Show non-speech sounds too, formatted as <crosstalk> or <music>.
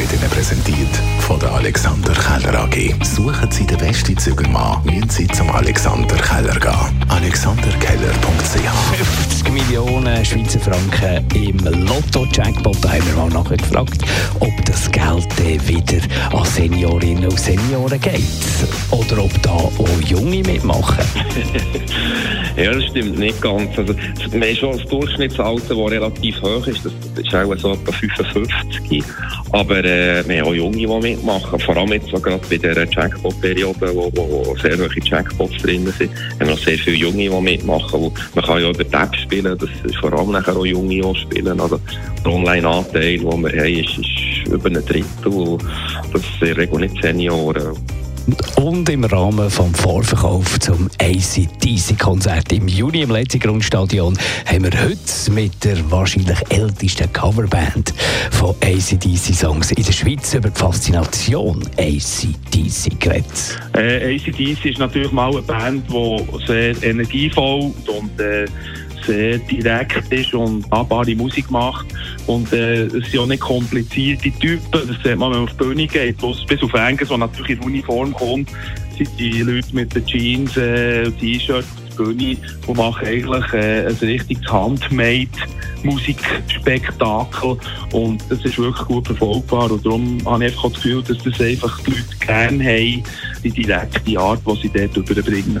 wird Ihnen präsentiert von der Alexander Keller AG. Suchen Sie den besten Zügelmann, müssen Sie zum Alexander Keller gehen. AlexanderKeller.ch 50 Millionen Schweizer Franken im Lotto-Jackpot. Da haben wir mal nachher gefragt, ob das Geld wieder an Seniorinnen und Senioren geht. Oder ob da auch Junge mitmachen. <laughs> ja, das stimmt nicht ganz. Also, wir haben schon das Durchschnittsalter, das relativ hoch ist. Das ist auch so etwa 55. Aber äh, wir haben auch Junge, die mitmachen. Vor allem jetzt so gerade bei der Jackpot-Periode, wo, wo, sehr hohe Jackpots drin sind, haben wir noch sehr viele Junge, die mitmachen. Man kann ja über die spielen, das ist vor allem nachher auch Junge, die spielen. Also der Online-Anteil, den wir haben, ist, ist über ein Drittel. Das sind in der Regel nicht Senioren. Und im Rahmen des Vorverkaufs zum ACDC-Konzert im Juni im letzten Grundstadion haben wir heute mit der wahrscheinlich ältesten Coverband von ACDC-Songs in der Schweiz über die Faszination ACDC geredet. Äh, ACDC ist natürlich mal eine Band, die sehr energievoll und äh, sehr direkt ist und nahbare Musik macht. Und äh, es sind auch nicht komplizierte Typen. Das sieht man, wenn man auf die Bühne geht. Bis auf Engels, der natürlich in Uniform kommt, sind die Leute mit den Jeans, äh, T-Shirts auf die Bühne und machen eigentlich äh, ein richtiges Handmade Musikspektakel und das ist wirklich gut verfolgbar und darum habe ich einfach das Gefühl, dass das einfach die Leute gerne haben, die direkte Art, die sie dort überbringen.